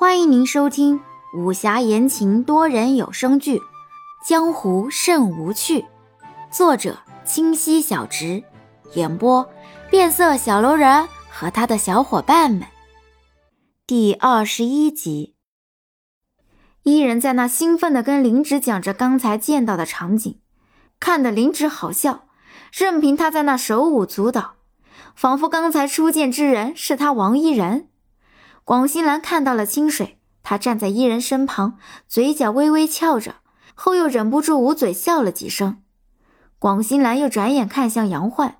欢迎您收听武侠言情多人有声剧《江湖甚无趣》，作者清溪小直，演播变色小楼人和他的小伙伴们。第二十一集，伊人在那兴奋地跟林芷讲着刚才见到的场景，看得林芷好笑，任凭他在那手舞足蹈。仿佛刚才初见之人是他王伊人。广兴兰看到了清水，他站在伊人身旁，嘴角微微翘着，后又忍不住捂嘴笑了几声。广兴兰又转眼看向杨焕，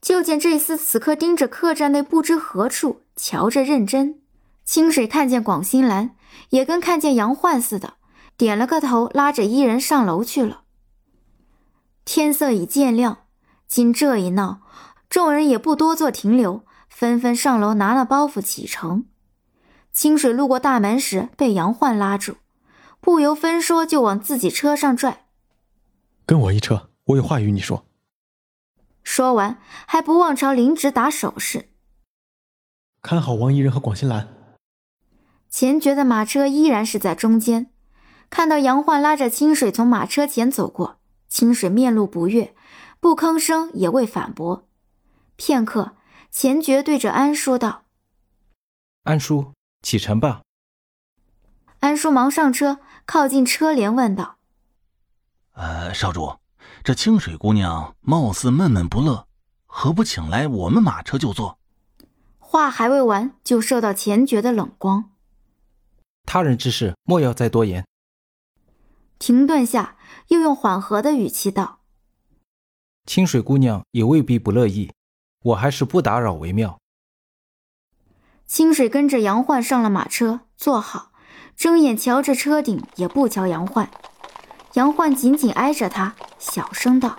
就见这厮此刻盯着客栈内不知何处，瞧着认真。清水看见广兴兰，也跟看见杨焕似的，点了个头，拉着伊人上楼去了。天色已渐亮，经这一闹。众人也不多做停留，纷纷上楼拿了包袱启程。清水路过大门时，被杨焕拉住，不由分说就往自己车上拽：“跟我一车，我有话与你说。”说完，还不忘朝林植打手势：“看好王一人和广新兰。”钱爵的马车依然是在中间。看到杨焕拉着清水从马车前走过，清水面露不悦，不吭声，也未反驳。片刻，钱爵对着安说道：“安叔，启程吧。”安叔忙上车，靠近车帘问道：“呃，少主，这清水姑娘貌似闷闷不乐，何不请来我们马车就坐？”话还未完，就受到钱爵的冷光。他人之事，莫要再多言。停顿下，又用缓和的语气道：“清水姑娘也未必不乐意。”我还是不打扰为妙。清水跟着杨焕上了马车，坐好，睁眼瞧着车顶，也不瞧杨焕。杨焕紧紧挨着他，小声道：“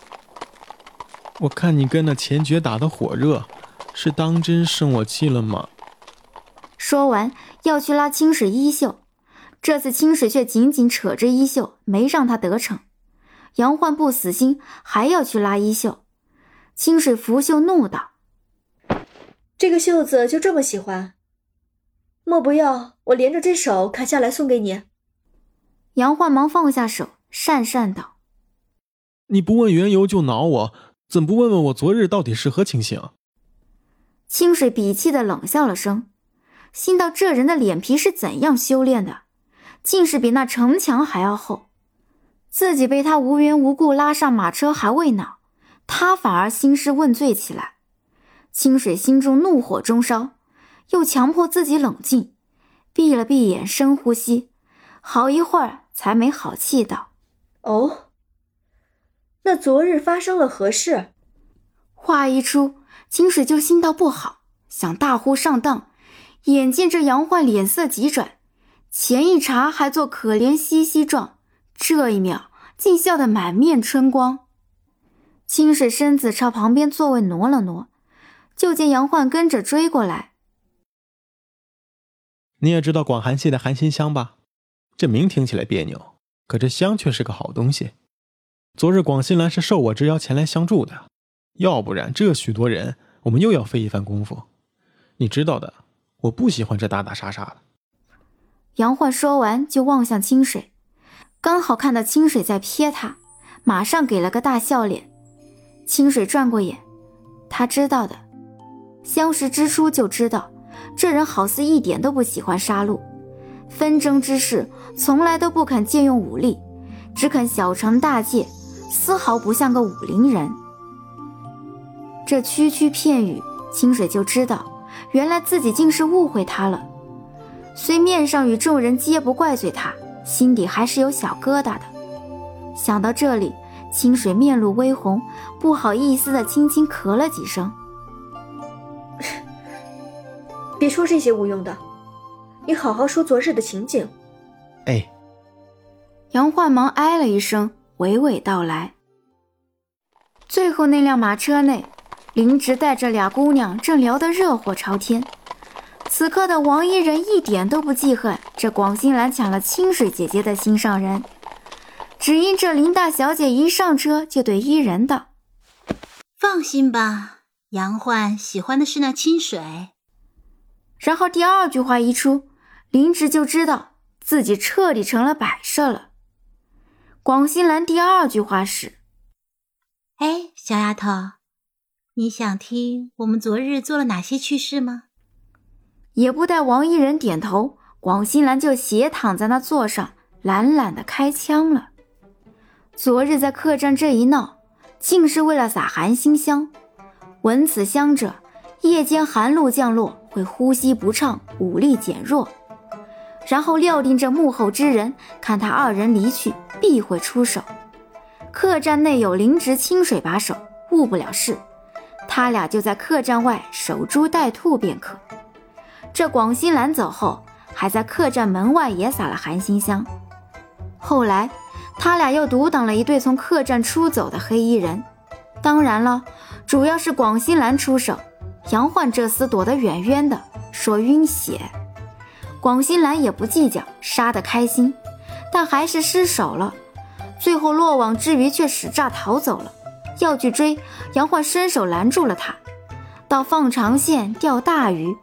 我看你跟那钱爵打得火热，是当真生我气了吗？”说完要去拉清水衣袖，这次清水却紧紧扯着衣袖，没让他得逞。杨焕不死心，还要去拉衣袖。清水拂袖怒道。这个袖子就这么喜欢？莫不要我连着这手砍下来送给你？杨焕忙放下手，讪讪道：“你不问缘由就恼我，怎不问问我昨日到底是何情形？”清水鄙气的冷笑了声，心道这人的脸皮是怎样修炼的，竟是比那城墙还要厚。自己被他无缘无故拉上马车还未恼，他反而兴师问罪起来。清水心中怒火中烧，又强迫自己冷静，闭了闭眼，深呼吸，好一会儿才没好气道：“哦，那昨日发生了何事？”话一出，清水就心道不好，想大呼上当。眼见这杨焕脸色急转，前一茬还做可怜兮兮状，这一秒竟笑得满面春光。清水身子朝旁边座位挪了挪。就见杨焕跟着追过来。你也知道广寒系的寒心香吧？这名听起来别扭，可这香却是个好东西。昨日广新兰是受我之邀前来相助的，要不然这许多人，我们又要费一番功夫。你知道的，我不喜欢这打打杀杀的。杨焕说完，就望向清水，刚好看到清水在瞥他，马上给了个大笑脸。清水转过眼，他知道的。相识之初就知道，这人好似一点都不喜欢杀戮，纷争之事从来都不肯借用武力，只肯小惩大戒，丝毫不像个武林人。这区区片语，清水就知道，原来自己竟是误会他了。虽面上与众人皆不怪罪他，心底还是有小疙瘩的。想到这里，清水面露微红，不好意思的轻轻咳了几声。别说这些无用的，你好好说昨日的情景。哎，杨焕忙哎了一声，娓娓道来。最后那辆马车内，林直带着俩姑娘正聊得热火朝天。此刻的王一人一点都不记恨这广兴兰抢了清水姐姐的心上人，只因这林大小姐一上车就对伊人道：“放心吧，杨焕喜欢的是那清水。”然后第二句话一出，林芝就知道自己彻底成了摆设了。广兴兰第二句话是：“哎，小丫头，你想听我们昨日做了哪些趣事吗？”也不待王一人点头，广兴兰就斜躺在那座上，懒懒的开枪了。昨日在客栈这一闹，竟是为了撒寒心香。闻此香者，夜间寒露降落，会呼吸不畅，武力减弱。然后料定这幕后之人，看他二人离去，必会出手。客栈内有灵植清水把守，误不了事。他俩就在客栈外守株待兔便可。这广兴兰走后，还在客栈门外也撒了寒心香。后来，他俩又独挡了一对从客栈出走的黑衣人。当然了，主要是广兴兰出手，杨焕这厮躲得远远的，说晕血。广新兰也不计较，杀得开心，但还是失手了。最后落网之鱼却使诈逃走了，要去追，杨焕伸手拦住了他，到放长线钓大鱼。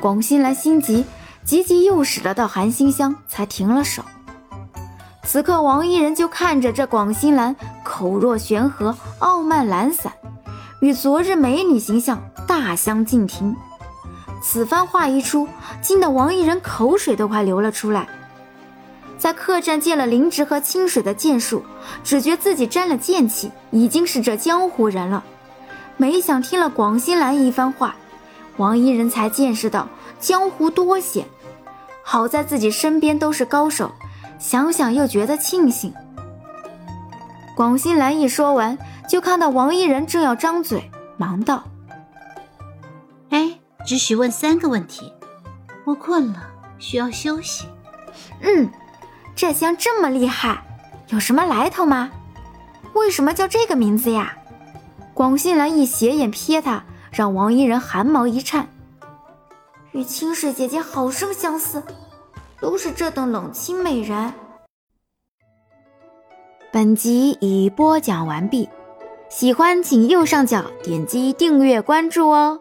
广新兰心急，急急又使了道寒心香，才停了手。此刻，王一人就看着这广新兰口若悬河、傲慢懒散，与昨日美女形象大相径庭。此番话一出，惊得王一人口水都快流了出来。在客栈见了灵芝和清水的剑术，只觉自己沾了剑气，已经是这江湖人了。没想听了广兴兰一番话。王一人才见识到江湖多险，好在自己身边都是高手，想想又觉得庆幸。广兴兰一说完，就看到王一人正要张嘴，忙道：“，只许问三个问题，我困了，需要休息。”“嗯，这香这么厉害，有什么来头吗？为什么叫这个名字呀？”广信兰一斜眼瞥他。让王一人汗毛一颤，与清水姐姐好生相似，都是这等冷清美人。本集已播讲完毕，喜欢请右上角点击订阅关注哦。